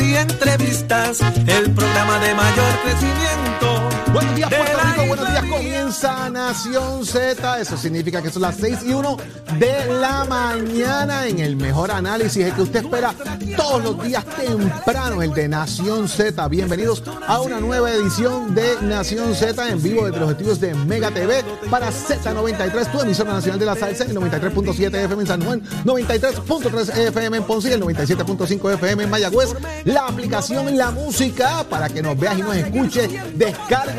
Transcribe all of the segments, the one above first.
y entrevistas. El programa de mayor crecimiento. Buenos días, Puerto Rico. Buenos días. Comienza Nación Z. Eso significa que son las 6 y 1 de la mañana en el mejor análisis, el que usted espera todos los días temprano, el de Nación Z. Bienvenidos a una nueva edición de Nación Z en vivo desde los estudios de Mega TV para Z93, tu emisora nacional de la salsa, el 93.7 FM en San Juan, 93.3 FM en Ponce y el 97.5 FM en Mayagüez. La aplicación y la música para que nos veas y nos escuches,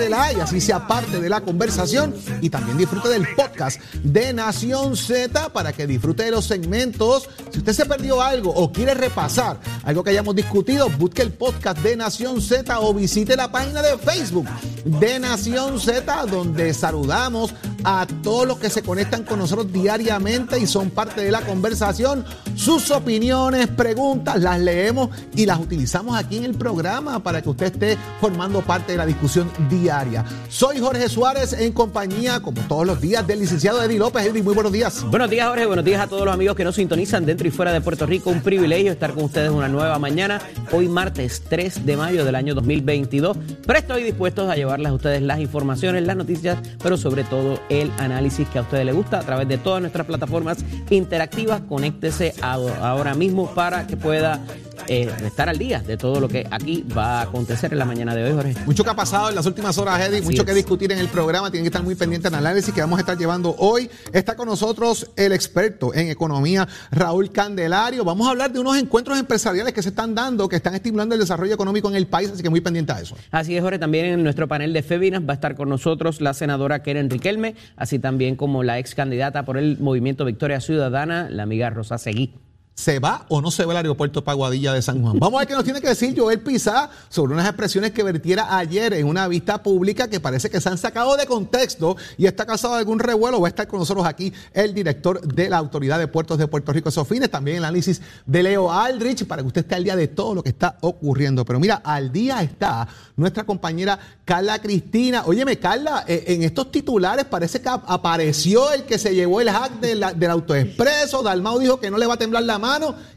descárguela y así sea parte de la conversación y también disfrute del podcast de Nación Z para que disfrute de los segmentos. Si usted se perdió algo o quiere repasar algo que hayamos discutido, busque el podcast de Nación Z o visite la página de Facebook de Nación Z donde saludamos a todos los que se conectan con nosotros diariamente y son parte de la conversación. Sus opiniones, preguntas, las leemos y las utilizamos aquí en el programa para que usted esté formando parte de la discusión diaria. Soy Jorge Suárez en compañía, como todos los días, del licenciado Eddie López. Eddie, muy buenos días. Buenos días, Jorge. Buenos días a todos los amigos que nos sintonizan dentro y fuera de Puerto Rico. Un privilegio estar con ustedes una nueva mañana. Hoy martes 3 de mayo del año 2022. Presto y dispuestos a llevarles a ustedes las informaciones, las noticias, pero sobre todo el análisis que a ustedes les gusta a través de todas nuestras plataformas interactivas. Conéctese a- ahora mismo para que pueda eh, estar al día de todo lo que aquí va a acontecer en la mañana de hoy, Jorge. Mucho que ha pasado en las últimas horas, Eddie, Así mucho que discutir en el programa, tienen que estar muy pendientes del análisis que vamos a estar llevando hoy. Está con nosotros el experto en economía, Raúl Candelario. Vamos a hablar de unos encuentros empresariales que se están dando, que están estimulando el desarrollo económico en el país, así que muy pendiente a eso. Así es, Jorge. También en nuestro panel de Féminas va a estar con nosotros la senadora Keren Riquelme, así también como la ex candidata por el Movimiento Victoria Ciudadana, la amiga Rosa Seguí. ¿Se va o no se va el aeropuerto Paguadilla de San Juan? Vamos a ver qué nos tiene que decir Joel Pizá sobre unas expresiones que vertiera ayer en una vista pública que parece que se han sacado de contexto y está causado algún revuelo. Va a estar con nosotros aquí el director de la Autoridad de Puertos de Puerto Rico, Sofines, también el análisis de Leo Aldrich para que usted esté al día de todo lo que está ocurriendo. Pero mira, al día está nuestra compañera Carla Cristina. Óyeme, Carla, eh, en estos titulares parece que ap- apareció el que se llevó el hack de la- del autoexpreso. Dalmau dijo que no le va a temblar la mano.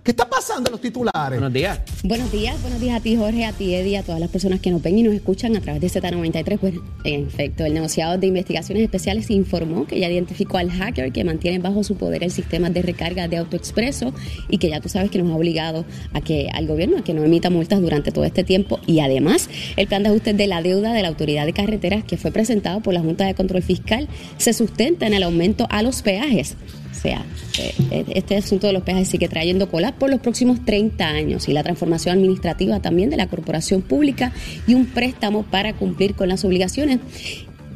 ¿Qué está pasando en los titulares? Buenos días. Buenos días, buenos días a ti Jorge, a ti Eddie, a todas las personas que nos ven y nos escuchan a través de Z93. Pues en efecto, el negociado de investigaciones especiales informó que ya identificó al hacker que mantiene bajo su poder el sistema de recarga de AutoExpreso y que ya tú sabes que nos ha obligado a que al gobierno a que no emita multas durante todo este tiempo y además el plan de ajuste de la deuda de la Autoridad de Carreteras que fue presentado por la Junta de Control Fiscal se sustenta en el aumento a los peajes. O sea, eh, este asunto de los peajes sigue trayendo cola por los próximos 30 años y la transformación administrativa también de la corporación pública y un préstamo para cumplir con las obligaciones.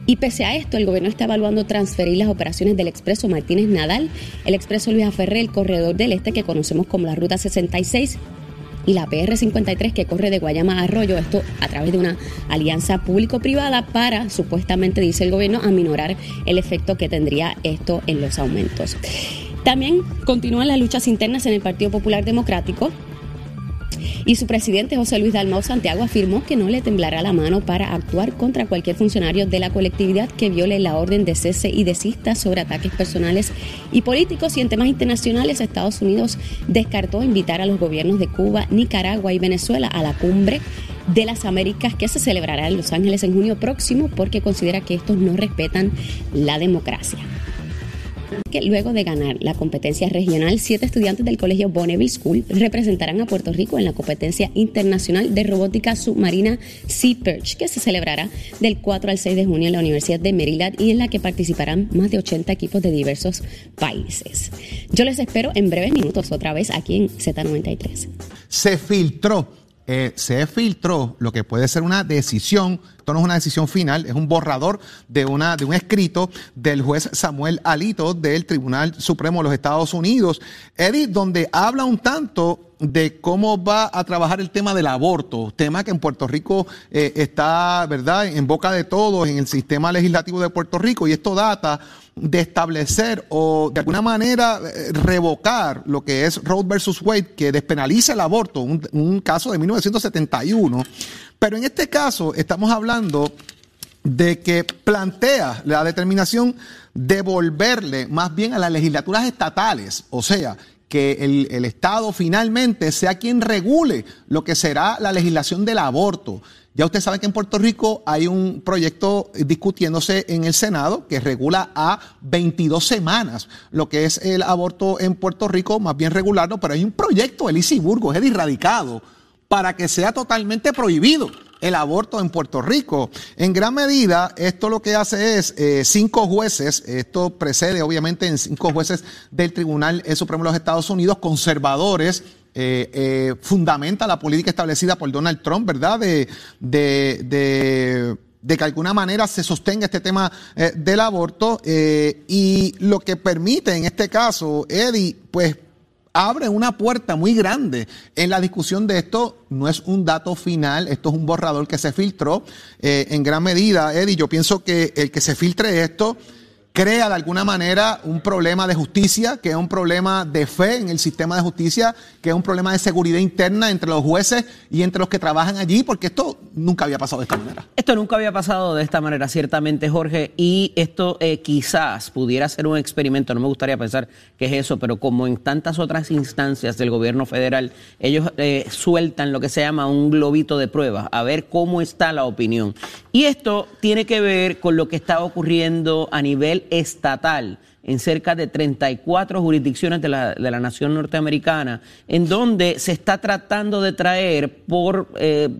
Y pese a esto, el gobierno está evaluando transferir las operaciones del expreso Martínez Nadal, el expreso Luis Aferré, el corredor del este que conocemos como la Ruta 66 y la PR53 que corre de Guayama a Arroyo, esto a través de una alianza público-privada para, supuestamente dice el gobierno, aminorar el efecto que tendría esto en los aumentos. También continúan las luchas internas en el Partido Popular Democrático. Y su presidente José Luis Dalmau Santiago afirmó que no le temblará la mano para actuar contra cualquier funcionario de la colectividad que viole la orden de cese y desista sobre ataques personales y políticos. Y en temas internacionales, Estados Unidos descartó invitar a los gobiernos de Cuba, Nicaragua y Venezuela a la cumbre de las Américas que se celebrará en Los Ángeles en junio próximo porque considera que estos no respetan la democracia que luego de ganar la competencia regional, siete estudiantes del colegio Bonneville School representarán a Puerto Rico en la competencia internacional de robótica submarina Sea Perch, que se celebrará del 4 al 6 de junio en la Universidad de Maryland y en la que participarán más de 80 equipos de diversos países. Yo les espero en breves minutos otra vez aquí en Z93. se filtró, eh, se filtró lo que puede ser una decisión esto no es una decisión final, es un borrador de, una, de un escrito del juez Samuel Alito del Tribunal Supremo de los Estados Unidos, Eddie, donde habla un tanto de cómo va a trabajar el tema del aborto, tema que en Puerto Rico eh, está, ¿verdad?, en boca de todos en el sistema legislativo de Puerto Rico y esto data de establecer o de alguna manera eh, revocar lo que es Roe versus Wade, que despenaliza el aborto, un, un caso de 1971. Pero en este caso estamos hablando de que plantea la determinación de volverle más bien a las legislaturas estatales, o sea, que el, el, Estado finalmente sea quien regule lo que será la legislación del aborto. Ya usted sabe que en Puerto Rico hay un proyecto discutiéndose en el Senado que regula a 22 semanas lo que es el aborto en Puerto Rico, más bien regularlo, pero hay un proyecto, el Burgos, es erradicado para que sea totalmente prohibido el aborto en Puerto Rico. En gran medida, esto lo que hace es eh, cinco jueces, esto precede obviamente en cinco jueces del Tribunal Supremo de los Estados Unidos, conservadores, eh, eh, fundamenta la política establecida por Donald Trump, ¿verdad? De, de, de, que alguna manera se sostenga este tema del aborto y lo que permite en este caso, Eddie, pues abre una puerta muy grande en la discusión de esto. No es un dato final, esto es un borrador que se filtró eh, en gran medida, Eddie. Yo pienso que el que se filtre esto crea de alguna manera un problema de justicia, que es un problema de fe en el sistema de justicia, que es un problema de seguridad interna entre los jueces y entre los que trabajan allí, porque esto nunca había pasado de esta manera. Esto nunca había pasado de esta manera, ciertamente, Jorge, y esto eh, quizás pudiera ser un experimento, no me gustaría pensar que es eso, pero como en tantas otras instancias del gobierno federal, ellos eh, sueltan lo que se llama un globito de pruebas, a ver cómo está la opinión. Y esto tiene que ver con lo que está ocurriendo a nivel estatal en cerca de 34 jurisdicciones de la, de la nación norteamericana, en donde se está tratando de traer por, eh,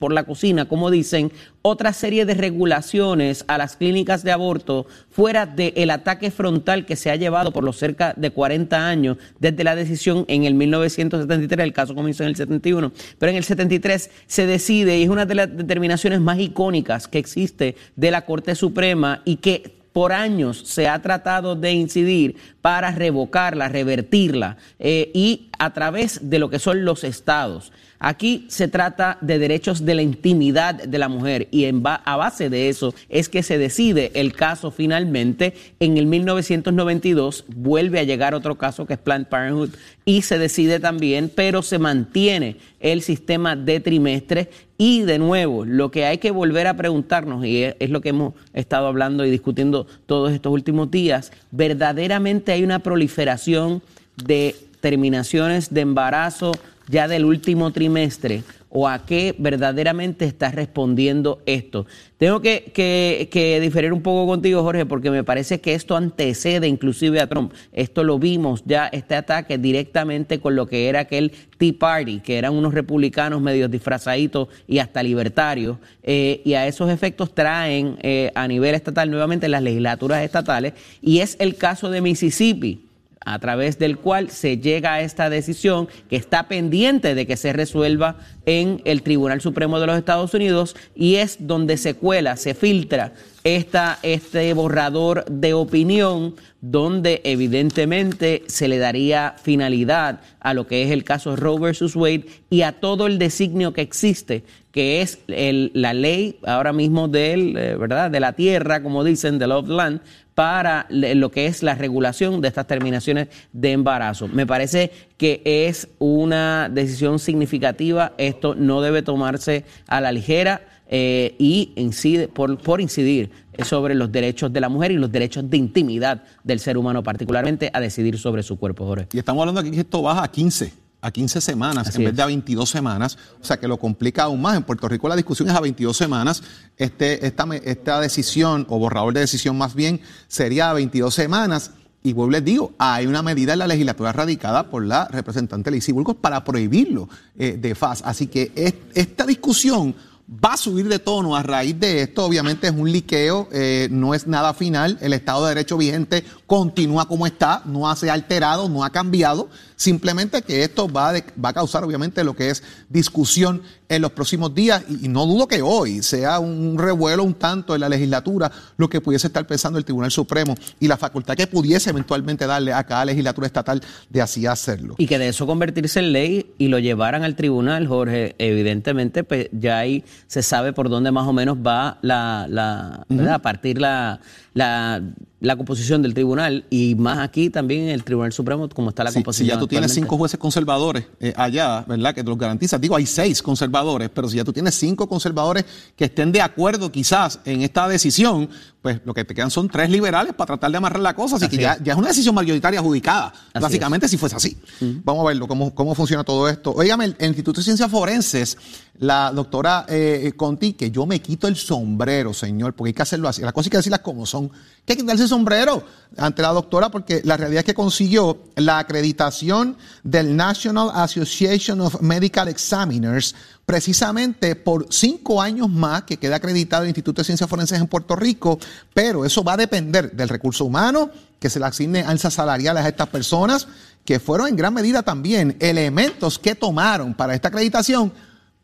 por la cocina, como dicen, otra serie de regulaciones a las clínicas de aborto fuera del ataque frontal que se ha llevado por los cerca de 40 años desde la decisión en el 1973, el caso comenzó en el 71, pero en el 73 se decide y es una de las determinaciones más icónicas que existe de la Corte Suprema y que por años se ha tratado de incidir para revocarla, revertirla, eh, y a través de lo que son los estados. Aquí se trata de derechos de la intimidad de la mujer y a base de eso es que se decide el caso finalmente. En el 1992 vuelve a llegar otro caso que es Planned Parenthood y se decide también, pero se mantiene el sistema de trimestre y de nuevo, lo que hay que volver a preguntarnos, y es, lo que hemos estado hablando y discutiendo todos estos últimos días, verdaderamente hay una proliferación de terminaciones de embarazo ya del último trimestre o a qué verdaderamente está respondiendo esto. Tengo que, que, que, diferir un poco contigo, Jorge, porque me parece que esto antecede inclusive a Trump. Esto lo vimos ya, este ataque directamente con lo que era aquel Tea Party, que eran unos republicanos medios disfrazaditos y hasta libertarios, eh, y a esos efectos traen eh, a nivel estatal nuevamente las legislaturas estatales, y es el caso de Mississippi a través del cual se llega a esta decisión que está pendiente de que se resuelva en el Tribunal Supremo de los Estados Unidos y es donde se cuela, se filtra esta, este borrador de opinión donde evidentemente se le daría finalidad a lo que es el caso Roe versus Wade y a todo el designio que existe, que es el, la ley ahora mismo del, eh, ¿verdad? de la tierra, como dicen, de Love Land, para lo que es la regulación de estas terminaciones de embarazo. Me parece que es una decisión significativa, esto no debe tomarse a la ligera eh, y incide, por, por incidir sobre los derechos de la mujer y los derechos de intimidad del ser humano, particularmente a decidir sobre su cuerpo, Jorge. Y estamos hablando aquí que esto baja a 15 a 15 semanas Así en vez de a 22 semanas, o sea que lo complica aún más. En Puerto Rico la discusión es a 22 semanas. Este, esta, esta decisión, o borrador de decisión más bien, sería a 22 semanas. Y vuelvo les digo, hay una medida en la legislatura radicada por la representante Lizy Burgos para prohibirlo eh, de FAS. Así que es, esta discusión va a subir de tono a raíz de esto. Obviamente es un liqueo, eh, no es nada final. El Estado de Derecho vigente continúa como está, no ha se alterado, no ha cambiado. Simplemente que esto va, de, va a causar, obviamente, lo que es discusión en los próximos días y, no dudo que hoy sea un revuelo un tanto en la legislatura lo que pudiese estar pensando el Tribunal Supremo y la facultad que pudiese eventualmente darle a cada legislatura estatal de así hacerlo. Y que de eso convertirse en ley y lo llevaran al tribunal, Jorge, evidentemente pues ya ahí se sabe por dónde más o menos va la, la a partir la, la la composición del tribunal y más aquí también en el Tribunal Supremo, como está la composición. Si ya tú tienes cinco jueces conservadores eh, allá, ¿verdad? Que te los garantiza. Digo, hay seis conservadores, pero si ya tú tienes cinco conservadores que estén de acuerdo quizás en esta decisión, pues lo que te quedan son tres liberales para tratar de amarrar la cosa. Así, que ya, es una decisión mayoritaria adjudicada, básicamente si fuese así. Vamos a verlo, cómo, cómo funciona todo esto. Óigame, el, Instituto de Ciencias Forenses, la doctora eh, Conti, que yo me quito el sombrero, señor, porque hay que hacerlo así. Las cosas hay que decirlas como son. Que hay que quitarse el sombrero ante la doctora, porque la realidad es que consiguió la acreditación del National Association of Medical Examiners precisamente por cinco años más que queda acreditado el Instituto de Ciencias Forenses en Puerto Rico, pero eso va a depender del recurso humano, que se le asigne alzas salariales a estas personas, que fueron en gran medida también elementos que tomaron para esta acreditación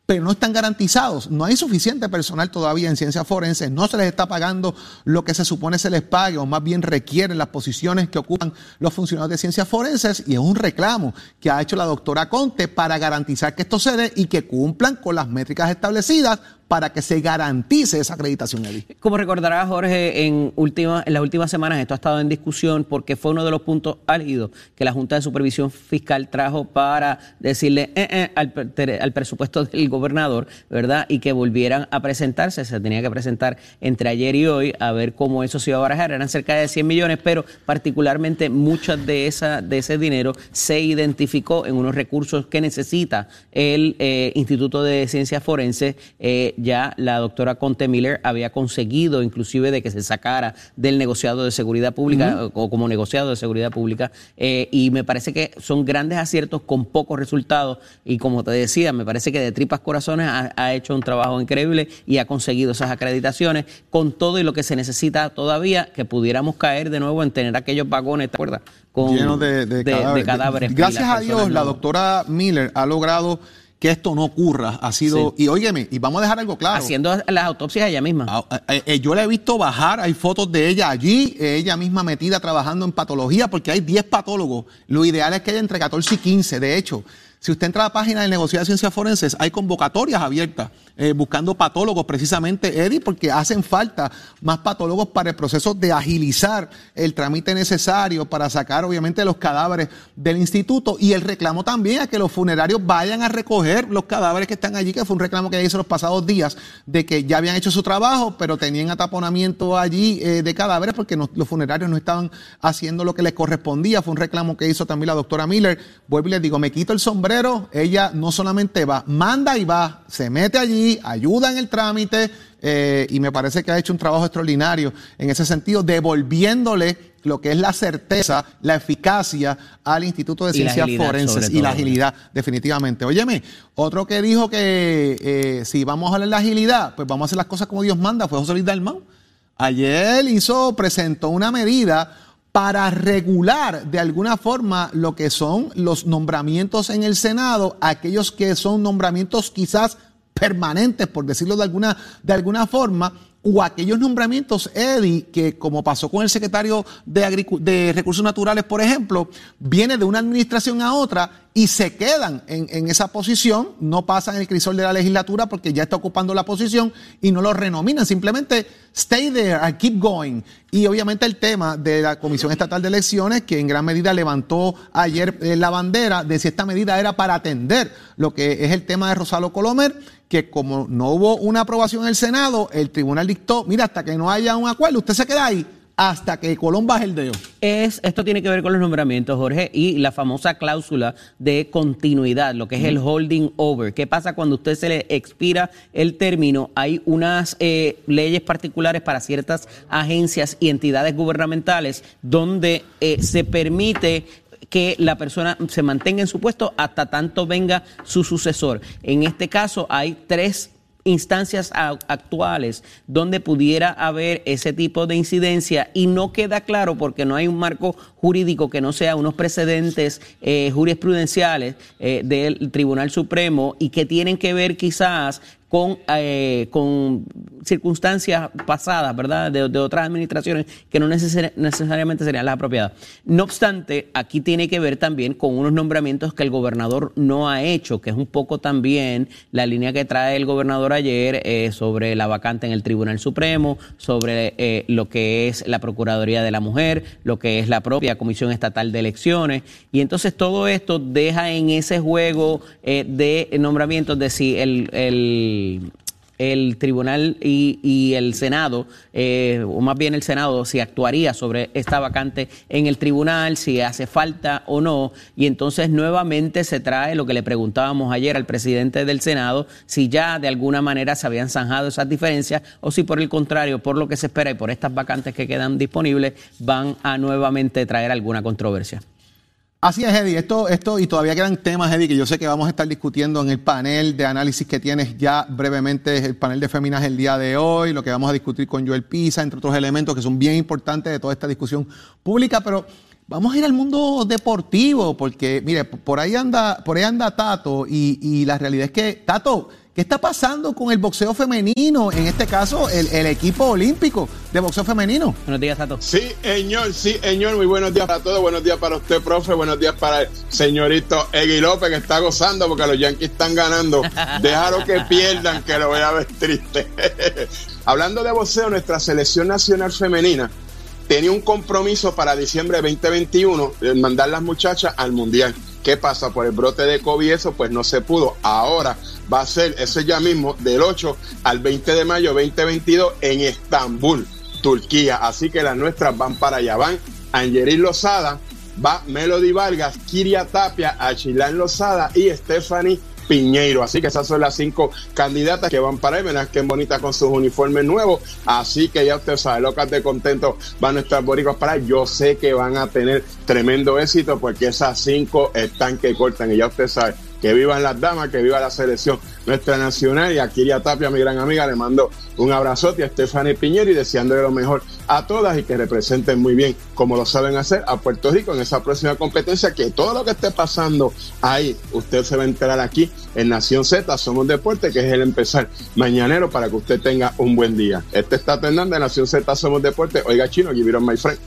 pero no están garantizados. No hay suficiente personal todavía en ciencias forenses, no se les está pagando lo que se supone se les pague, o más bien requieren las posiciones que ocupan los funcionarios de ciencias forenses, y es un reclamo que ha hecho la doctora Conte para garantizar que esto se dé y que cumplan con las métricas establecidas para que se garantice esa acreditación, Como recordará Jorge, en, última, en las últimas semanas esto ha estado en discusión porque fue uno de los puntos álgidos que la Junta de Supervisión Fiscal trajo para decirle eh, eh, al, presupuesto del gobernador, ¿verdad? Y que volvieran a presentarse. Se tenía que presentar entre ayer y hoy a ver cómo eso se iba a barajar. Eran cerca de 100 millones, pero particularmente muchas de, esa, de ese dinero se identificó en unos recursos que necesita el eh, Instituto de Ciencias Forenses ya la doctora Conte Miller había conseguido inclusive de que se sacara del negociado de seguridad pública o como negociado de seguridad pública eh, y me parece que son grandes aciertos con pocos resultados y como te decía, me parece que de tripas corazones ha, hecho un trabajo increíble y ha conseguido esas acreditaciones con todo y lo que se necesita todavía que pudiéramos caer de nuevo en tener aquellos vagones, ¿te acuerdas? Con, Llenos de, cadáveres. Gracias a Dios, la doctora Miller ha logrado que esto no ocurra. Ha sido, y óyeme, y vamos a dejar algo claro. Haciendo las autopsias ella misma. Ah, eh, eh, yo la he visto bajar, hay fotos de ella allí, ella misma metida trabajando en patología, porque hay 10 patólogos. Lo ideal es que haya entre 14 y 15, de hecho. Si usted entra a la página del negocio de ciencias forenses, hay convocatorias abiertas eh, buscando patólogos precisamente, Eddie, porque hacen falta más patólogos para el proceso de agilizar el trámite necesario para sacar obviamente los cadáveres del instituto y el reclamo también a que los funerarios vayan a recoger los cadáveres que están allí, que fue un reclamo que hizo los pasados días de que ya habían hecho su trabajo, pero tenían ataponamiento allí eh, de cadáveres porque los funerarios no estaban haciendo lo que les correspondía. Fue un reclamo que hizo también la doctora Miller. Vuelvo y les digo, me quito el sombrero, ella no solamente va, manda y va, se mete allí ayuda en el trámite eh, y me parece que ha hecho un trabajo extraordinario en ese sentido, devolviéndole lo que es la certeza, la eficacia al Instituto de Ciencias Forenses y la agilidad, definitivamente. Óyeme, otro que dijo que eh, si vamos a hablar de la agilidad, pues vamos a hacer las cosas como Dios manda, fue José Luis Dalmau. Ayer hizo, presentó una medida para regular de alguna forma lo que son los nombramientos en el Senado, aquellos que son nombramientos quizás permanentes, por decirlo de alguna, de alguna forma, o aquellos nombramientos, Eddie, que como pasó con el secretario de, Recursos Naturales, por ejemplo, viene de una administración a otra y se quedan en, esa posición, no pasan el crisol de la legislatura porque ya está ocupando la posición y no lo renominan, simplemente stay there and keep going. Y obviamente el tema de la Comisión Estatal de Elecciones, que en gran medida levantó ayer eh, la bandera de si esta medida era para atender lo que es el tema de Rosalo Colomer, que como no hubo una aprobación en el Senado, el tribunal dictó, mira, hasta que no haya un acuerdo, usted se queda ahí hasta que Colón baje el dedo. Es, esto tiene que ver con los nombramientos, Jorge, y la famosa cláusula de continuidad, lo que es el holding over. ¿Qué pasa cuando usted se le expira el término? Hay unas eh, leyes particulares para ciertas agencias y entidades gubernamentales donde eh, se permite que la persona se mantenga en su puesto hasta tanto venga su sucesor. En este caso hay tres instancias actuales donde pudiera haber ese tipo de incidencia y no queda claro porque no hay un marco jurídico que no sea unos precedentes eh, jurisprudenciales eh, del Tribunal Supremo y que tienen que ver quizás con, eh, con circunstancias pasadas, ¿verdad?, de, otras administraciones que no necesariamente serían las apropiadas. No obstante, aquí tiene que ver también con unos nombramientos que el gobernador no ha hecho, que es un poco también la línea que trae el gobernador ayer eh, sobre la vacante en el Tribunal Supremo, sobre eh, lo que es la Procuraduría de la Mujer, lo que es la propia Comisión Estatal de Elecciones. Y entonces todo esto deja en ese juego de nombramientos de si el, tribunal y, el Senado, eh, o más bien el Senado, si actuaría sobre esta vacante en el tribunal, si hace falta o no. Y entonces nuevamente se trae lo que le preguntábamos ayer al presidente del Senado, si ya de alguna manera se habían zanjado esas diferencias o si por el contrario, por lo que se espera y por estas vacantes que quedan disponibles, van a nuevamente traer alguna controversia. Así es, Eddie. Esto, esto, y todavía quedan temas, Eddie, que yo sé que vamos a estar discutiendo en el panel de análisis que tienes ya brevemente, el panel de Feminas el día de hoy, lo que vamos a discutir con Joel Pisa, entre otros elementos que son bien importantes de toda esta discusión pública, pero vamos a ir al mundo deportivo, porque, mire, por ahí anda, por ahí anda Tato, y, y la realidad es que, Tato, ¿Qué está pasando con el boxeo femenino? En este caso, el, equipo olímpico de boxeo femenino. Buenos días, Tato. Sí, señor, sí, señor. Muy buenos días para todos. Buenos días para usted, profe. Buenos días para el señorito Egui López, que está gozando porque los Yankees están ganando. Déjalo que pierdan, que lo voy a ver triste. Hablando de boxeo, nuestra selección nacional femenina tenía un compromiso para diciembre de 2021 de mandar las muchachas al Mundial. ¿Qué pasa? Por el brote de COVID eso pues no se pudo. Ahora va a ser ese ya mismo del 8 al 20 de mayo 2022 en Estambul, Turquía. Así que las nuestras van para allá. Van Angerín Lozada, va Melody Vargas, Kiria Tapia, Achilán Lozada y Stephanie Piñeiro. Así que esas son las cinco candidatas que van para ahí. Verán qué bonita con sus uniformes nuevos. Así que ya usted sabe, locas de contento van a estar boricos para Yo sé que van a tener tremendo éxito porque esas cinco están que cortan. Y ya usted sabe, que vivan las damas, que viva la selección nuestra nacional. Y a Kiria Tapia, mi gran amiga, le mando un abrazote a Stephanie Piñero y deseándole lo mejor a todas y que representen muy bien, como lo saben hacer, a Puerto Rico en esa próxima competencia. Que todo lo que esté pasando ahí, usted se va a enterar aquí en Nación Z, Somos Deporte, que es el empezar mañanero para que usted tenga un buen día. Este está Hernández de Nación Z, Somos Deporte. Oiga, chino, give it my friend.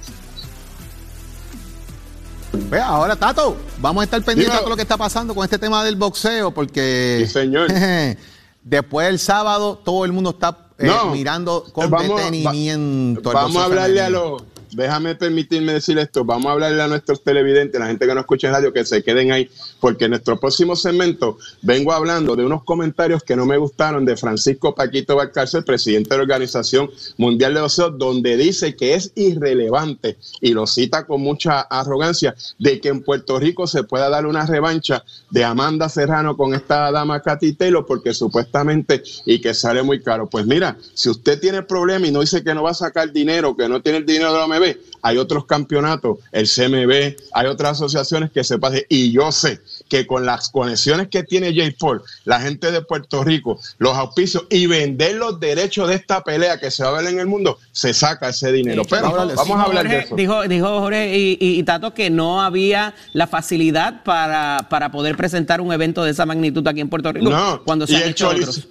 Vea, ahora Tato, vamos a estar pendientes de lo que está pasando con este tema del boxeo, porque señor. después del sábado todo el mundo está eh, mirando con detenimiento. vamos a hablarle a los déjame permitirme decir esto, vamos a hablarle a nuestros televidentes, la gente que no escucha en radio, que se queden ahí, porque en nuestro próximo segmento vengo hablando de unos comentarios que no me gustaron de Francisco Paquito Valcárcel, presidente de la Organización Mundial de Boxeo, donde dice que es irrelevante, y lo cita con mucha arrogancia, de que en Puerto Rico se pueda dar una revancha de Amanda Serrano con esta dama Katy Taylor, porque supuestamente, y que sale muy caro. Pues mira, si usted tiene problema y no dice que no va a sacar dinero, que no tiene el dinero de la hay otros campeonatos, el CMB, hay otras asociaciones que se pasen. Y yo sé que con las conexiones que tiene Jay Paul, la gente de Puerto Rico, los auspicios y vender los derechos de esta pelea que se va a ver en el mundo, se saca ese dinero. Pero vamos a hablar de eso. Dijo, dijo Jorge y, Tato que no había la facilidad para, para poder presentar un evento de esa magnitud aquí en Puerto Rico cuando se han hecho otros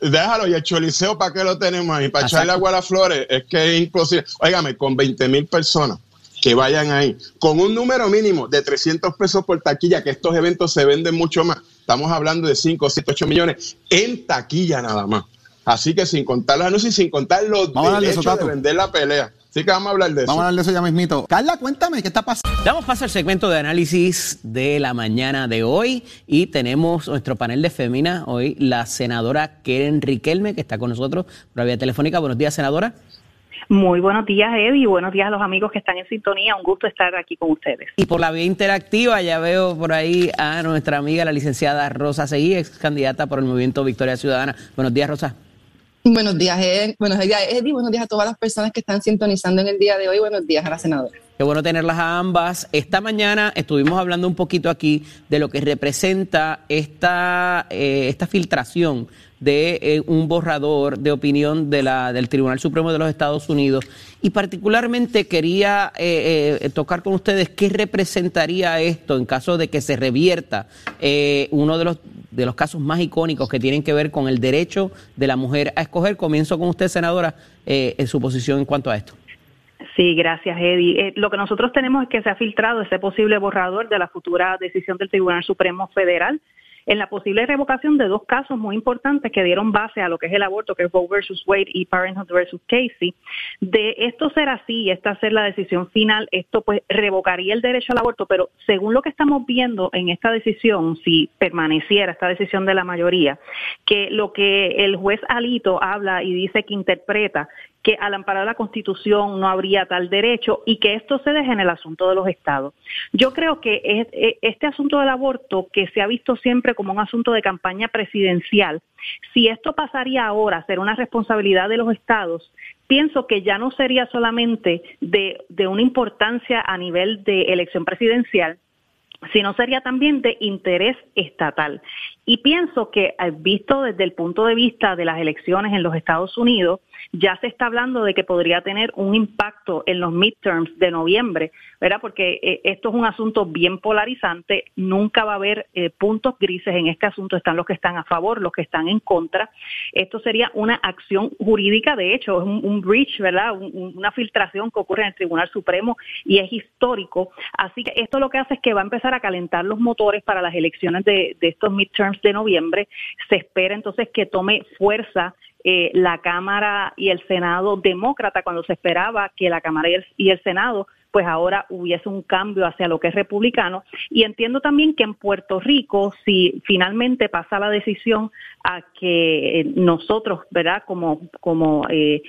déjalo, y el choliseo, ¿para qué lo tenemos ahí? Para echarle agua a las flores, es que es imposible. Óigame, con 20 mil personas que vayan ahí, con un número mínimo de 300 pesos por taquilla, que estos eventos se venden mucho más. Estamos hablando de 5, 7, 8 millones en taquilla nada más. Así que sin contar los anuncios y sin contar los derechos de vender la pelea. Así que vamos a hablar de eso. Vamos a hablar de eso ya mismito. Carla, cuéntame, ¿qué está pasando? Damos paso al segmento de análisis de la mañana de hoy y tenemos nuestro panel de fémina hoy, la senadora Keren Riquelme, que está con nosotros por la vía telefónica. Buenos días, senadora. Muy buenos días, Eddie, y buenos días a los amigos que están en sintonía. Un gusto estar aquí con ustedes. Y por la vía interactiva, ya veo por ahí a nuestra amiga, la licenciada Rosa Seguí, ex candidata por el Movimiento Victoria Ciudadana. Buenos días, Rosa. Buenos días, Ed. Buenos días, Eddie. Buenos días a todas las personas que están sintonizando en el día de hoy. Buenos días a la senadora. Qué bueno tenerlas a ambas. Esta mañana estuvimos hablando un poquito aquí de lo que representa esta, eh, esta filtración de eh, un borrador de opinión de la, del Tribunal Supremo de los Estados Unidos y particularmente quería eh, eh, tocar con ustedes qué representaría esto en caso de que se revierta uno de los, de los casos más icónicos que tienen que ver con el derecho de la mujer a escoger. Comienzo con usted, senadora, en su posición en cuanto a esto. Sí, gracias, Eddie. lo que nosotros tenemos es que se ha filtrado ese posible borrador de la futura decisión del Tribunal Supremo Federal en la posible revocación de dos casos muy importantes que dieron base a lo que es el aborto, que es Roe versus Wade y Parenthood versus Casey. De esto ser así esta ser la decisión final, esto pues revocaría el derecho al aborto, pero según lo que estamos viendo en esta decisión, si permaneciera esta decisión de la mayoría, que lo que el juez Alito habla y dice que interpreta que al amparar la Constitución no habría tal derecho y que esto se deje en el asunto de los estados. Yo creo que e, este asunto del aborto, que se ha visto siempre como un asunto de campaña presidencial, si esto pasaría ahora a ser una responsabilidad de los estados, pienso que ya no sería solamente de, de una importancia a nivel de elección presidencial, sino sería también de interés estatal. Y pienso que, eh, visto desde el punto de vista de las elecciones en los Estados Unidos, ya se está hablando de que podría tener un impacto en los midterms de noviembre, ¿verdad? Porque eh, esto es un asunto bien polarizante, nunca va a haber eh, puntos grises en este asunto, están los que están a favor, los que están en contra. Esto sería una acción jurídica, de hecho, es un, breach, ¿verdad? una filtración que ocurre en el Tribunal Supremo y es histórico. Así que esto lo que hace es que va a empezar a calentar los motores para las elecciones de, de estos midterms de noviembre. Se espera entonces que tome fuerza eh, la Cámara y el Senado demócrata cuando se esperaba que la Cámara y el, Senado pues ahora hubiese un cambio hacia lo que es republicano. Y entiendo también que en Puerto Rico, si finalmente pasa la decisión a que nosotros, ¿verdad? Como, como, eh,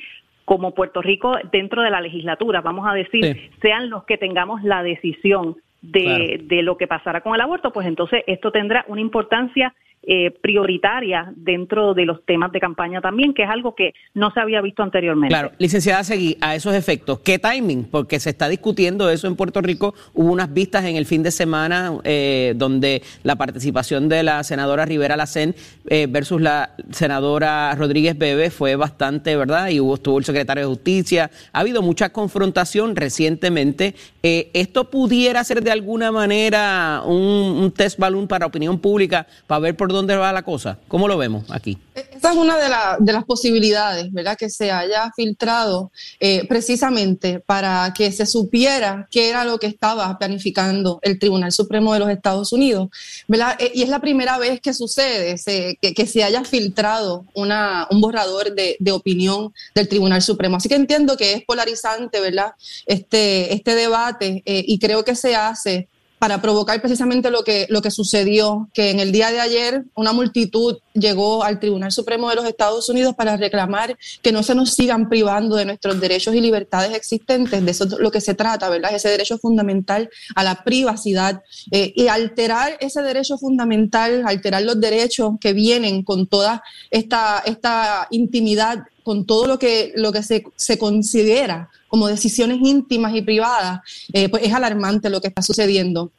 como Puerto Rico dentro de la legislatura, vamos a decir, sean los que tengamos la decisión de, de lo que pasará con el aborto, pues entonces esto tendrá una importancia eh, prioritaria dentro de los temas de campaña también, que es algo que no se había visto anteriormente. Claro, licenciada Seguí, a esos efectos, ¿qué timing? Porque se está discutiendo eso en Puerto Rico. Hubo unas vistas en el fin de semana eh, donde la participación de la senadora Rivera Lacén eh, versus la senadora Rodríguez Bebe fue bastante, ¿verdad? Y hubo, estuvo el secretario de Justicia. Ha habido mucha confrontación recientemente. ¿Esto pudiera ser de alguna manera un, test balloon para opinión pública para ver por dónde va la cosa? ¿Cómo lo vemos aquí? Esa es una de, las posibilidades, ¿verdad? Que se haya filtrado eh, precisamente para que se supiera qué era lo que estaba planificando el Tribunal Supremo de los Estados Unidos, ¿verdad? Eh, y es la primera vez que sucede que, se haya filtrado un borrador de, de, opinión del Tribunal Supremo. Así que entiendo que es polarizante, ¿verdad? Este, este debate eh, y creo que se hace para provocar precisamente lo que, lo que sucedió, que en el día de ayer una multitud llegó al Tribunal Supremo de los Estados Unidos para reclamar que no se nos sigan privando de nuestros derechos y libertades existentes, de eso es lo que se trata, ¿verdad? Ese derecho fundamental a la privacidad eh, y alterar ese derecho fundamental, alterar los derechos que vienen con toda esta, esta intimidad con todo lo que, lo que se, se considera como decisiones íntimas y privadas, eh, pues es alarmante lo que está sucediendo.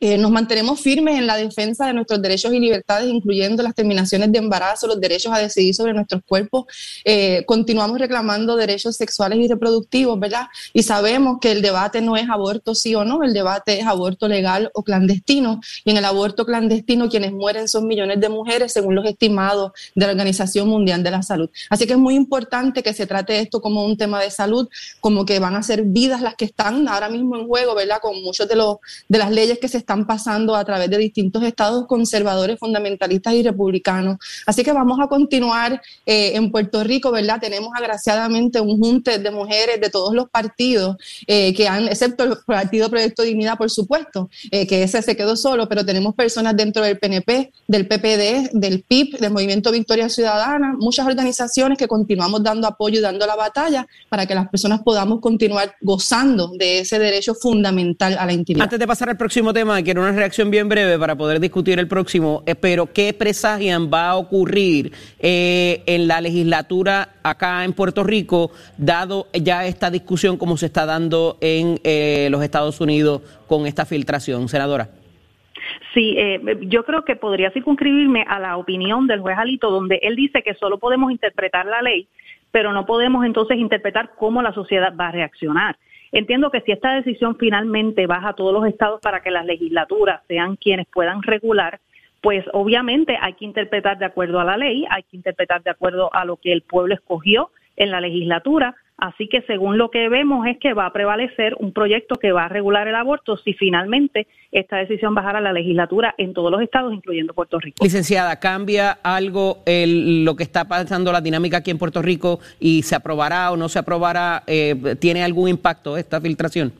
Eh, nos mantenemos firmes en la defensa de nuestros derechos y libertades, incluyendo las terminaciones de embarazo, los derechos a decidir sobre nuestros cuerpos. Eh, continuamos reclamando derechos sexuales y reproductivos, ¿verdad? Y sabemos que el debate no es aborto sí o no, el debate es aborto legal o clandestino. Y en el aborto clandestino quienes mueren son millones de mujeres, según los estimados de la Organización Mundial de la Salud. Así que es muy importante que se trate esto como un tema de salud, como que van a ser vidas las que están ahora mismo en juego, ¿verdad? Con muchos de, los, de las leyes que se están pasando a través de distintos estados conservadores, fundamentalistas y republicanos. Así que vamos a continuar eh, en Puerto Rico, ¿verdad? Tenemos agraciadamente un junte de mujeres de todos los partidos eh, que han, excepto el Partido Proyecto Dignidad, por supuesto, eh, que ese se quedó solo, pero tenemos personas dentro del PNP, del PPD, del PIB, del Movimiento Victoria Ciudadana, muchas organizaciones que continuamos dando apoyo y dando la batalla para que las personas podamos continuar gozando de ese derecho fundamental a la intimidad. Antes de pasar al próximo tema, quiero una reacción bien breve para poder discutir el próximo, eh, pero ¿qué presagian va a ocurrir eh, en la legislatura acá en Puerto Rico, dado ya esta discusión como se está dando en eh, los Estados Unidos con esta filtración, senadora? Sí, eh, yo creo que podría circunscribirme a la opinión del juez Alito, donde él dice que solo podemos interpretar la ley, pero no podemos entonces interpretar cómo la sociedad va a reaccionar. Entiendo que si esta decisión finalmente baja a todos los estados para que las legislaturas sean quienes puedan regular, pues obviamente hay que interpretar de acuerdo a la ley, hay que interpretar de acuerdo a lo que el pueblo escogió en la legislatura. Así que según lo que vemos es que va a prevalecer un proyecto que va a regular el aborto si finalmente esta decisión bajara a la legislatura en todos los estados, incluyendo Puerto Rico. Licenciada, ¿cambia algo el, lo que está pasando la dinámica aquí en Puerto Rico y se aprobará o no se aprobará? Eh, ¿Tiene algún impacto esta filtración?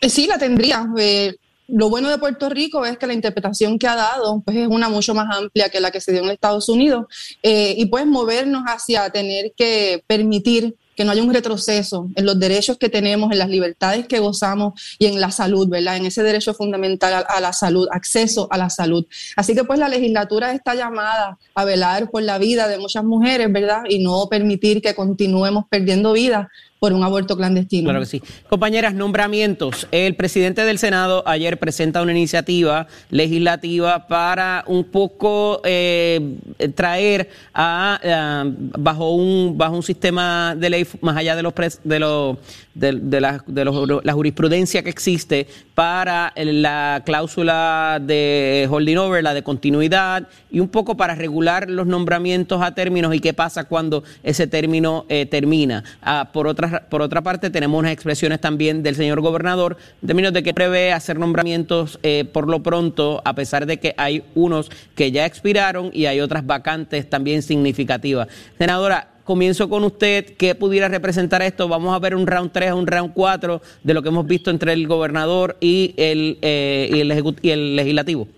Eh, sí, la tendría. Eh, lo bueno de Puerto Rico es que la interpretación que ha dado pues, es una mucho más amplia que la que se dio en Estados Unidos y puedes movernos hacia tener que permitir que no haya un retroceso en los derechos que tenemos, en las libertades que gozamos y en la salud, ¿verdad? En ese derecho fundamental a, la salud, acceso a la salud. Así que pues la legislatura está llamada a velar por la vida de muchas mujeres, ¿verdad? Y no permitir que continuemos perdiendo vidas por un aborto clandestino. Compañeras, nombramientos. El presidente del Senado ayer presenta una iniciativa legislativa para un poco eh, traer a, bajo un bajo un sistema de ley más allá de los los de, la, de la jurisprudencia que existe para la cláusula de holding over, la de continuidad, y un poco para regular los nombramientos a términos y qué pasa cuando ese término eh, termina. Ah, por, otra, por otra parte, tenemos unas expresiones también del señor gobernador en términos de que prevé hacer nombramientos eh, por lo pronto, a pesar de que hay unos que ya expiraron y hay otras vacantes también significativas. Senadora, comienzo con usted. ¿Qué pudiera representar esto? Vamos a ver un round 3, un round 4 de lo que hemos visto entre el gobernador y el, eh, y el, y el legislativo.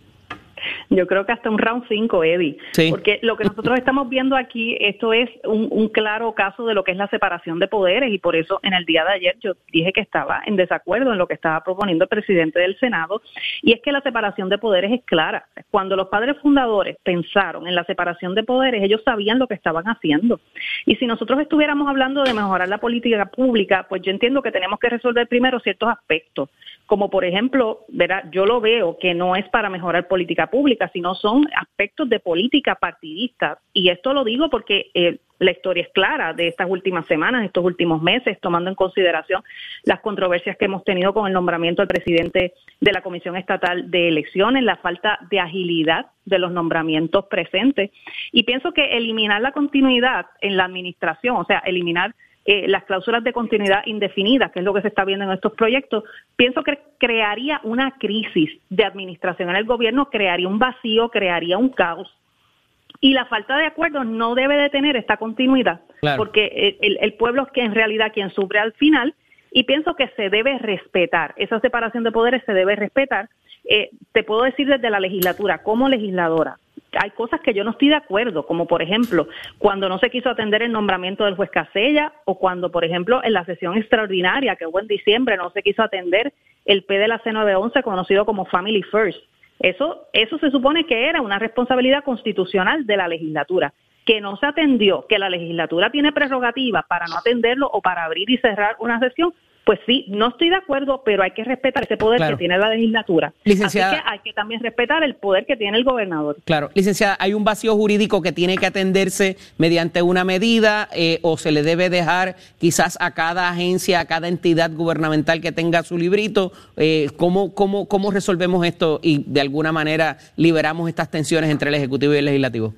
Yo creo que hasta un round 5, Eddie. Porque lo que nosotros estamos viendo aquí, esto es un, un, claro caso de lo que es la separación de poderes y por eso en el día de ayer yo dije que estaba en desacuerdo en lo que estaba proponiendo el presidente del Senado y es que la separación de poderes es clara. Cuando los padres fundadores pensaron en la separación de poderes, ellos sabían lo que estaban haciendo. Y si nosotros estuviéramos hablando de mejorar la política pública, pues yo entiendo que tenemos que resolver primero ciertos aspectos, como por ejemplo, verá, yo lo veo que no es para mejorar política pública, sino son aspectos de política partidista. Y esto lo digo porque eh, la historia es clara de estas últimas semanas, estos últimos meses, tomando en consideración las controversias que hemos tenido con el nombramiento del presidente de la Comisión Estatal de Elecciones, la falta de agilidad de los nombramientos presentes. Y pienso que eliminar la continuidad en la administración, o sea, eliminar eh, las cláusulas de continuidad indefinidas, que es lo que se está viendo en estos proyectos, pienso que crearía una crisis de administración en el gobierno, crearía un vacío, crearía un caos. Y la falta de acuerdo no debe de tener esta continuidad, porque el, pueblo es que en realidad quien sufre al final, y pienso que se debe respetar, esa separación de poderes se debe respetar. Eh, te puedo decir desde la legislatura, como legisladora, hay cosas que yo no estoy de acuerdo, como por ejemplo, cuando no se quiso atender el nombramiento del juez Casella o cuando, por ejemplo, en la sesión extraordinaria que hubo en diciembre no se quiso atender el P de la C911 conocido como Family First. Eso, eso se supone que era una responsabilidad constitucional de la legislatura que no se atendió, que la legislatura tiene prerrogativa para no atenderlo o para abrir y cerrar una sesión, pues sí, no estoy de acuerdo, pero hay que respetar ese poder que tiene la legislatura. Licenciada, Así que hay que también respetar el poder que tiene el gobernador. Claro, licenciada, hay un vacío jurídico que tiene que atenderse mediante una medida eh, o se le debe dejar quizás a cada agencia, a cada entidad gubernamental que tenga su librito. Eh, ¿cómo, cómo, ¿Cómo resolvemos esto y de alguna manera liberamos estas tensiones entre el Ejecutivo y el Legislativo?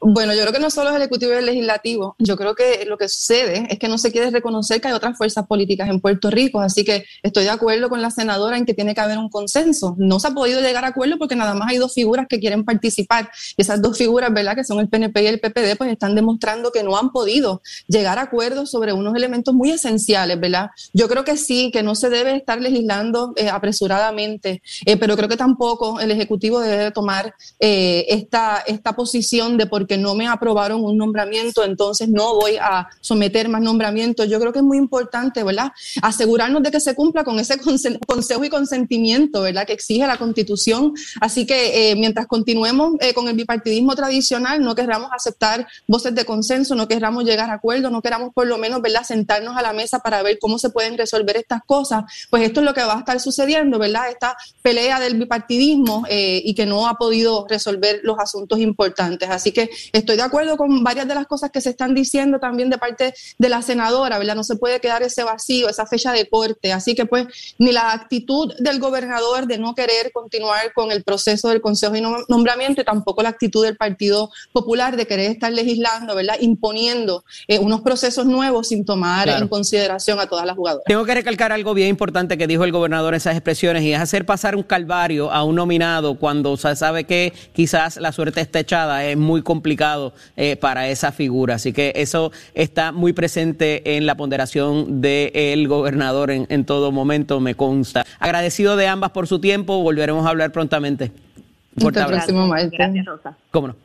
Bueno, yo creo que no solo el Ejecutivo y el Legislativo. Yo creo que lo que sucede es que no se quiere reconocer que hay otras fuerzas políticas en Puerto Rico. Así que estoy de acuerdo con la senadora en que tiene que haber un consenso. No se ha podido llegar a acuerdo porque nada más hay dos figuras que quieren participar. Y esas dos figuras, ¿verdad? Que son el PNP y el PPD, pues están demostrando que no han podido llegar a acuerdos sobre unos elementos muy esenciales, ¿verdad? Yo creo que sí, que no se debe estar legislando eh, apresuradamente, eh, pero creo que tampoco el Ejecutivo debe tomar eh, esta, esta posición de por porque no me aprobaron un nombramiento, entonces no voy a someter más nombramientos. Yo creo que es muy importante, ¿verdad? Asegurarnos de que se cumpla con ese consejo y consentimiento, ¿verdad? Que exige la Constitución. Así que eh, mientras continuemos eh, con el bipartidismo tradicional, no querramos aceptar voces de consenso, no querramos llegar a acuerdos, no queramos por lo menos, ¿verdad? Sentarnos a la mesa para ver cómo se pueden resolver estas cosas. Pues esto es lo que va a estar sucediendo, ¿verdad? Esta pelea del bipartidismo eh, y que no ha podido resolver los asuntos importantes. Así que estoy de acuerdo con varias de las cosas que se están diciendo también de parte de la senadora, ¿verdad? No se puede quedar ese vacío, esa fecha de corte. Así que pues ni la actitud del gobernador de no querer continuar con el proceso del Consejo de Nombramiento y tampoco la actitud del Partido Popular de querer estar legislando, ¿verdad? Imponiendo eh, unos procesos nuevos sin tomar en consideración a todas las jugadoras. Tengo que recalcar algo bien importante que dijo el gobernador en esas expresiones y es hacer pasar un calvario a un nominado cuando se sabe que quizás la suerte está echada, es muy complicado eh, para esa figura. Así que eso está muy presente en la ponderación del gobernador en, todo momento, me consta. Agradecido de ambas por su tiempo, volveremos a hablar prontamente. Hasta el próximo Gracias, Rosa. ¿Cómo no?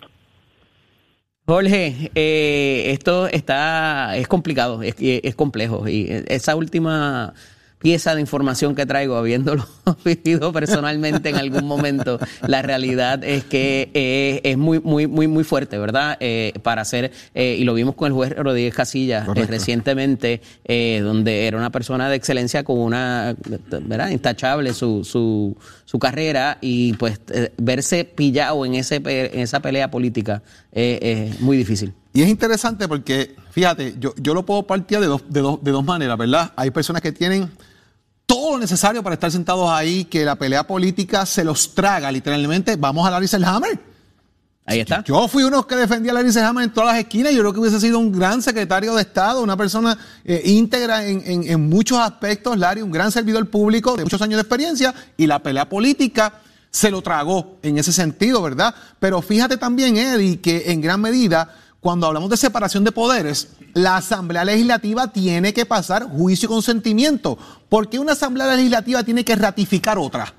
Jorge, eh, esto está es complicado, es, es complejo y esa última pieza de información que traigo, habiéndolo vivido personalmente en algún momento, la realidad es que eh, es muy, muy, muy, muy fuerte, ¿verdad? Eh, para hacer, eh, y lo vimos con el juez Rodríguez Casillas recientemente, donde era una persona de excelencia con una, ¿verdad? Intachable su, su, su carrera y pues verse pillado en, ese, en esa pelea política es muy difícil. Y es interesante porque, fíjate, yo, yo lo puedo partir de dos, de, dos, de dos maneras, ¿verdad? Hay personas que tienen todo lo necesario para estar sentados ahí, que la pelea política se los traga literalmente. Vamos a Larry Selhammer. Ahí está. Yo fui uno que defendía a Larry Selhammer en todas las esquinas. Yo creo que hubiese sido un gran secretario de Estado, una persona eh, íntegra en, en, muchos aspectos. Larry, un gran servidor público de muchos años de experiencia. Y la pelea política se lo tragó en ese sentido, ¿verdad? Pero fíjate también, Eddie, que en gran medida cuando hablamos de separación de poderes, la Asamblea Legislativa tiene que pasar juicio y consentimiento, porque una Asamblea Legislativa tiene que ratificar otra.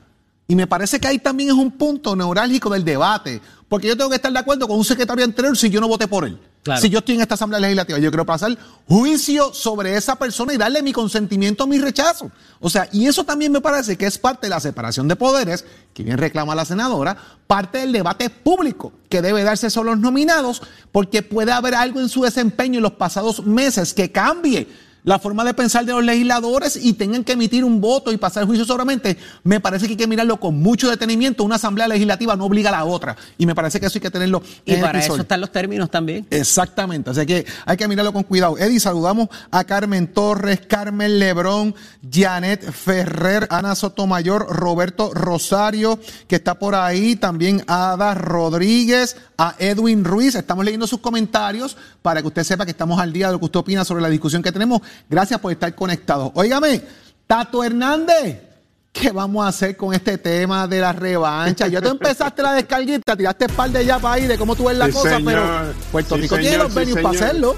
Y me parece que ahí también es un punto neurálgico del debate, porque yo tengo que estar de acuerdo con un secretario anterior si yo no voté por él. Si yo estoy en esta Asamblea Legislativa, yo quiero pasar juicio sobre esa persona y darle mi consentimiento o mi rechazo. O sea, y eso también me parece que es parte de la separación de poderes, que bien reclama la senadora, parte del debate público que debe darse sobre los nominados, porque puede haber algo en su desempeño en los pasados meses que cambie la forma de pensar de los legisladores y tengan que emitir un voto y pasar juicio solamente, me parece que hay que mirarlo con mucho detenimiento. Una asamblea legislativa no obliga a la otra. Y me parece que eso hay que tenerlo y para eso están los términos también. Exactamente. Así que hay que mirarlo con cuidado. Eddie, saludamos a Carmen Torres, Carmen Lebrón, Janet Ferrer, Ana Sotomayor, Roberto Rosario, que está por ahí. También Ada Rodríguez, a Edwin Ruiz. Estamos leyendo sus comentarios para que usted sepa que estamos al día de lo que usted opina sobre la discusión que tenemos. Gracias por estar conectados. Óigame, Tato Hernández, ¿qué vamos a hacer con este tema de la revancha? Ya tú empezaste la descarguita, tiraste el par de ya para ahí de cómo tú ves la cosa, pero Puerto Rico tiene los sí, para hacerlo.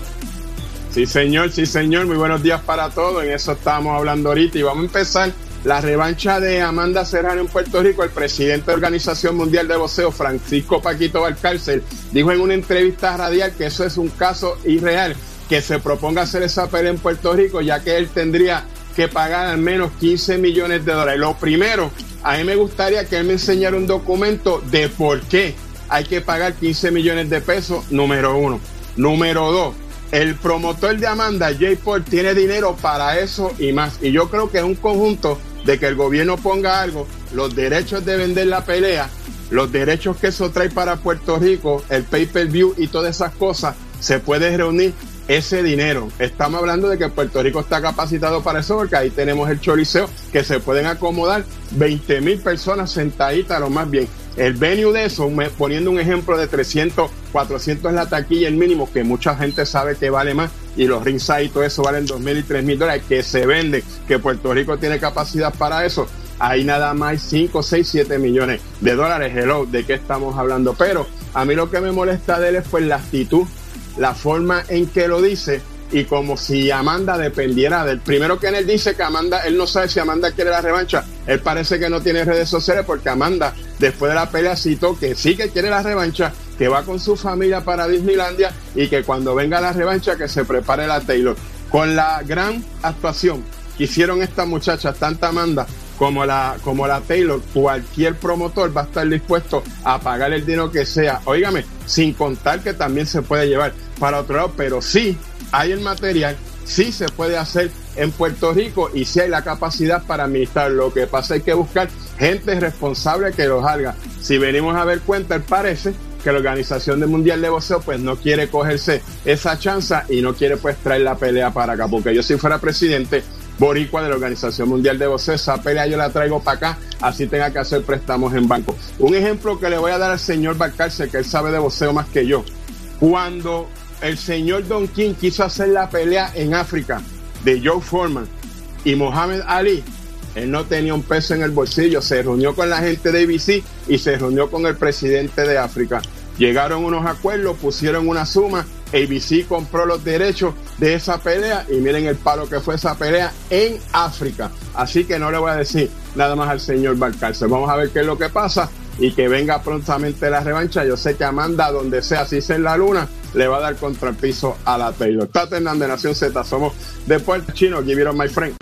Sí, señor, sí, señor. Muy buenos días para todos. En eso estábamos hablando ahorita y vamos a empezar la revancha de Amanda Serrano en Puerto Rico, el presidente de Organización Mundial de Boxeo, Francisco Paquito Valcárcel, dijo en una entrevista radial que eso es un caso irreal, que se proponga hacer esa pelea en Puerto Rico, ya que él tendría que pagar al menos 15 millones de dólares. Lo primero, a mí me gustaría que él me enseñara un documento de por qué hay que pagar 15 millones de pesos, número uno. Número dos, el promotor de Amanda, Jay Paul, tiene dinero para eso y más. Y yo creo que es un conjunto de que el gobierno ponga algo, los derechos de vender la pelea, los derechos que eso trae para Puerto Rico, el pay-per-view y todas esas cosas, se puede reunir ese dinero. Estamos hablando de que Puerto Rico está capacitado para eso, porque ahí tenemos el choliseo, que se pueden acomodar 20 mil personas sentaditas, lo más bien. El venue de eso, poniendo un ejemplo de 300, 400 en la taquilla, el mínimo, que mucha gente sabe que vale más, y los ringside y todo eso valen 2 mil y 3 mil dólares, que se vende, que Puerto Rico tiene capacidad para eso. Hay nada más 5, 6, 7 millones de dólares. Hello, ¿de qué estamos hablando? Pero a mí lo que me molesta de él es pues la actitud, la forma en que lo dice y como si Amanda dependiera del primero que él dice que Amanda, él no sabe si Amanda quiere la revancha, él parece que no tiene redes sociales porque Amanda después de la pelea citó que sí que quiere la revancha, que va con su familia para Disneylandia y que cuando venga la revancha que se prepare la Taylor. Con la gran actuación que hicieron estas muchachas, tanta Amanda como la, como la Taylor, cualquier promotor va a estar dispuesto a pagar el dinero que sea. Óigame, sin contar que también se puede llevar para otro lado, pero sí hay el material, sí se puede hacer en Puerto Rico y sí hay la capacidad para administrar. Lo que pasa es que buscar gente responsable que los haga. Si venimos a ver cuenta, parece que la Organización Mundial de Boxeo pues no quiere cogerse esa chance y no quiere pues traer la pelea para acá, porque yo si fuera presidente boricua de la Organización Mundial de Boxeo, esa pelea yo la traigo para acá, así tenga que hacer préstamos en banco. Un ejemplo que le voy a dar al señor Balcarce, que él sabe de boxeo más que yo. Cuando el señor Don King quiso hacer la pelea en África de Joe Foreman y Mohamed Ali, él no tenía un peso en el bolsillo, se reunió con la gente de ABC y se reunió con el presidente de África. Llegaron unos acuerdos, pusieron una suma, ABC compró los derechos de esa pelea y miren el palo que fue esa pelea en África. Así que no le voy a decir nada más al señor Balcarce. Vamos a ver qué es lo que pasa y que venga prontamente la revancha. Yo sé que Amanda, donde sea, si sea en la luna, le va a dar contra el piso a la Taylor. Tata Hernández, Nación Z, somos de Puerto Chino. Give it my friend.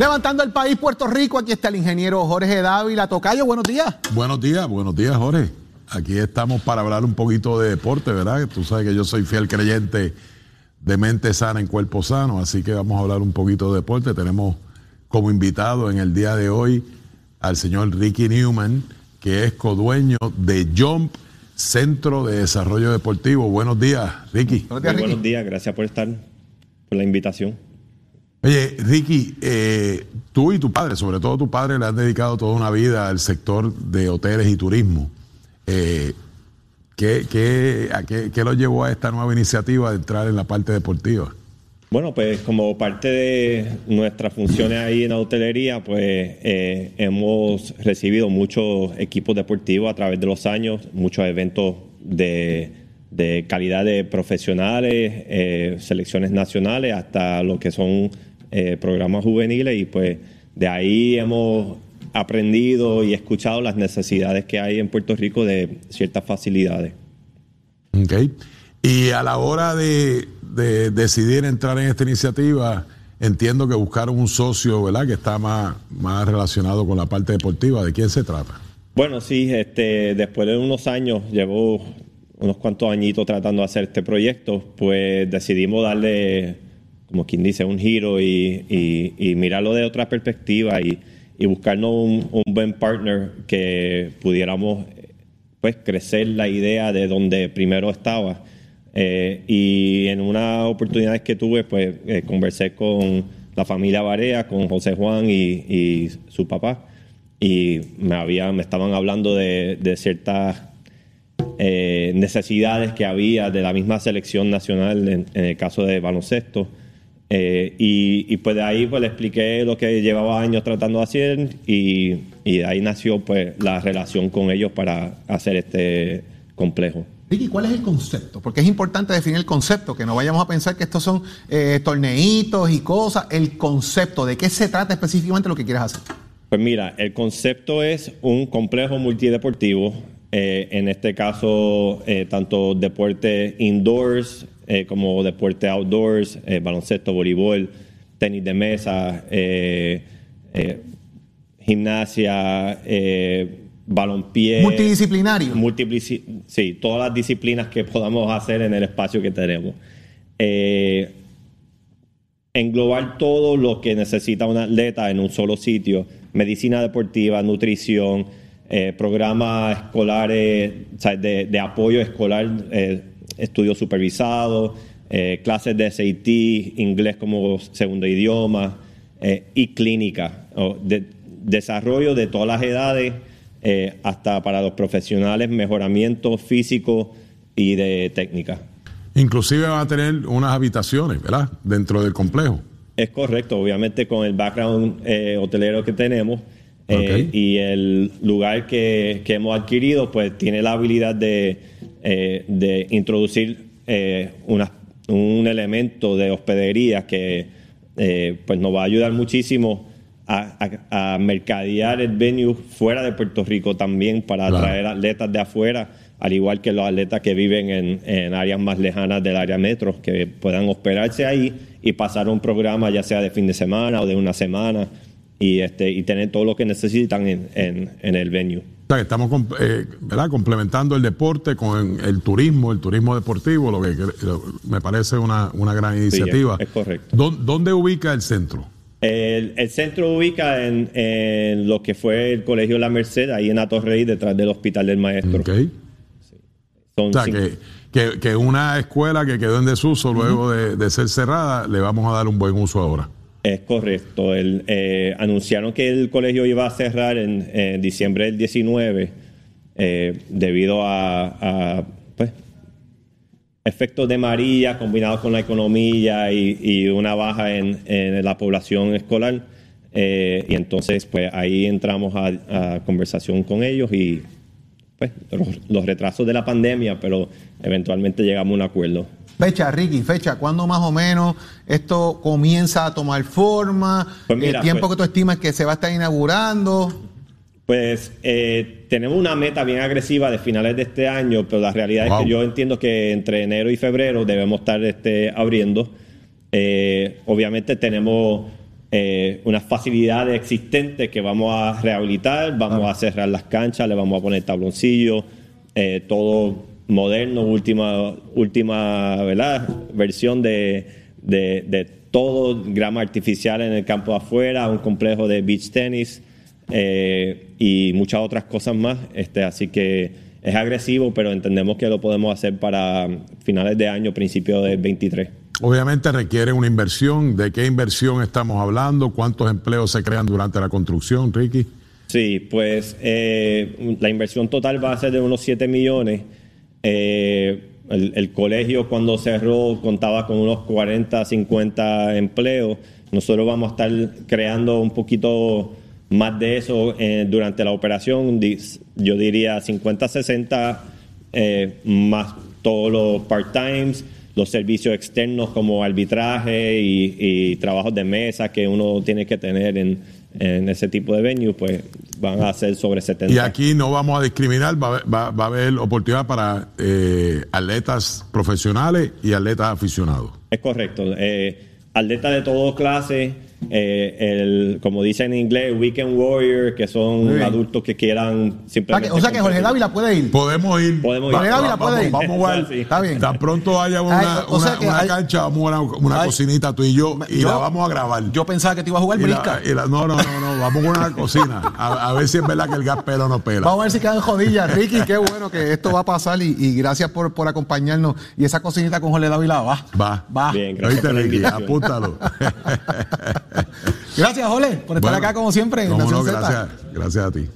Levantando el país, Puerto Rico, aquí está el ingeniero Jorge Dávila. Tocayo, buenos días. Buenos días, buenos días, Jorge. Aquí estamos para hablar un poquito de deporte, ¿verdad? Tú sabes que yo soy fiel creyente de mente sana en cuerpo sano, así que vamos a hablar un poquito de deporte. Tenemos como invitado en el día de hoy al señor Ricky Newman, que es codueño de Jump Centro de Desarrollo Deportivo. Buenos días, Ricky. Buenos días, Ricky. buenos días, gracias por estar, por la invitación. Oye, Ricky, eh, tú y tu padre, sobre todo tu padre, le han dedicado toda una vida al sector de hoteles y turismo. Eh, ¿qué, qué, qué, lo llevó a esta nueva iniciativa de entrar en la parte deportiva? Bueno, pues como parte de nuestras funciones ahí en la hotelería, pues eh, hemos recibido muchos equipos deportivos a través de los años, muchos eventos de, de calidad de profesionales, selecciones nacionales, hasta lo que son eh, programas juveniles y pues de ahí hemos aprendido y escuchado las necesidades que hay en Puerto Rico de ciertas facilidades. Ok. Y a la hora de, decidir entrar en esta iniciativa, entiendo que buscaron un socio, ¿verdad?, que está más, más relacionado con la parte deportiva. ¿De quién se trata? Bueno, sí, este, después de unos años, llevo unos cuantos añitos tratando de hacer este proyecto, pues decidimos darle como quien dice, un giro y, mirarlo de otra perspectiva y, buscarnos un, buen partner que pudiéramos pues crecer la idea de donde primero estaba. Eh, y en una oportunidad que tuve, pues eh, conversé con la familia Barea, con José Juan y, su papá, y me, había, me estaban hablando de, ciertas eh, necesidades que había de la misma selección nacional en el caso de baloncesto. Eh, y, pues de ahí pues le expliqué lo que llevaba años tratando de hacer y, de ahí nació pues la relación con ellos para hacer este complejo. Ricky, ¿cuál es el concepto? Porque es importante definir el concepto, que no vayamos a pensar que estos son eh, torneitos y cosas. El concepto, ¿de qué se trata específicamente lo que quieres hacer? Pues mira, el concepto es un complejo multideportivo. Eh, en este caso, tanto deporte indoors, eh, como deporte outdoors, eh, baloncesto, voleibol, tenis de mesa, eh, gimnasia, balonpié. Multidisciplinario. sí, todas las disciplinas que podamos hacer en el espacio que tenemos. englobar todo lo que necesita un atleta en un solo sitio, medicina deportiva, nutrición, programas escolares, de, de, apoyo escolar estudios supervisados, eh, clases de SAT, inglés como segundo idioma eh, y clínica, de, desarrollo de todas las edades, eh, hasta para los profesionales, mejoramiento físico y de técnica. Inclusive van a tener unas habitaciones, ¿verdad? Dentro del complejo. Es correcto, obviamente con el background hotelero que tenemos y el lugar que, que, hemos adquirido, pues tiene la habilidad de eh, de introducir eh, un elemento de hospedería que eh, pues nos va a ayudar muchísimo a, a, mercadear el venue fuera de Puerto Rico también para atraer atletas de afuera, al igual que los atletas que viven en, en, áreas más lejanas del área metro, que puedan hospedarse ahí y pasar un programa ya sea de fin de semana o de una semana y, este, y tener todo lo que necesitan en, en, en el venue. O sea, que estamos eh, ¿verdad? complementando el deporte con el turismo, el turismo deportivo, lo que me parece una, una gran iniciativa. Sí, es correcto. ¿Dónde ubica el centro? El, el centro ubica en, en, lo que fue el Colegio La Merced, ahí en Atorrey, detrás del Hospital del Maestro. Okay. Sí. o sea, que, que, que, una escuela que quedó en desuso luego uh -huh. de, de, ser cerrada, le vamos a dar un buen uso ahora. Es correcto. El, eh, anunciaron que el colegio iba a cerrar en, en diciembre del 19 eh, debido a, a pues, efectos de María combinados con la economía y, una baja en, la población escolar. Eh, y entonces, pues ahí entramos a, conversación con ellos y pues, los, retrasos de la pandemia, pero eventualmente llegamos a un acuerdo. Fecha, Ricky, fecha, ¿cuándo más o menos esto comienza a tomar forma? Pues mira, ¿El tiempo pues, que tú estimas que se va a estar inaugurando? Pues eh, tenemos una meta bien agresiva de finales de este año, pero la realidad wow. es que yo entiendo que entre enero y febrero debemos estar este, abriendo. Eh, obviamente tenemos eh, unas facilidades existentes que vamos a rehabilitar, vamos ah. a cerrar las canchas, le vamos a poner tabloncillos, eh, todo moderno, última, última ¿verdad? versión de, de, de, todo, grama artificial en el campo de afuera, un complejo de beach tenis eh, y muchas otras cosas más. Este, así que es agresivo, pero entendemos que lo podemos hacer para finales de año, principio del 23. Obviamente requiere una inversión. ¿De qué inversión estamos hablando? ¿Cuántos empleos se crean durante la construcción, Ricky? Sí, pues eh, la inversión total va a ser de unos 7 millones. Eh, el, colegio cuando cerró contaba con unos 40, 50 empleos. Nosotros vamos a estar creando un poquito más de eso eh, durante la operación. Yo diría 50, 60 eh, más todos los part-times, los servicios externos como arbitraje y, y trabajos de mesa que uno tiene que tener en, en ese tipo de venue, pues van a ser sobre 70. Y aquí no vamos a discriminar, va, va, va a haber oportunidad para eh, atletas profesionales y atletas aficionados. Es correcto. Eh, atletas de todas clases, eh, el, como dice en inglés, Weekend Warrior, que son sí. adultos que quieran simplemente. O sea que Jorge Dávila puede ir. Podemos ir. Podemos Jorge ir. Dávila puede ir. Vamos a jugar. Sí. Está bien. Tan pronto haya una, Ay, o sea una, una hay, cancha, vamos a una, cocinita tú y yo, y yo, la vamos a grabar. Yo pensaba que te iba a jugar y brisca. La, y la, no, no, no, no, vamos a una cocina. A, a, ver si es verdad que el gas pelo no pela. Vamos a ver si quedan jodillas, Ricky. Qué bueno que esto va a pasar y, y gracias por, por, acompañarnos. Y esa cocinita con Jorge Dávila va. Va. Va. Bien, gracias. ¿Oíste, Ricky? Apúntalo. gracias, Jorge, por estar bueno, acá como siempre. En no, no, gracias, gracias a ti.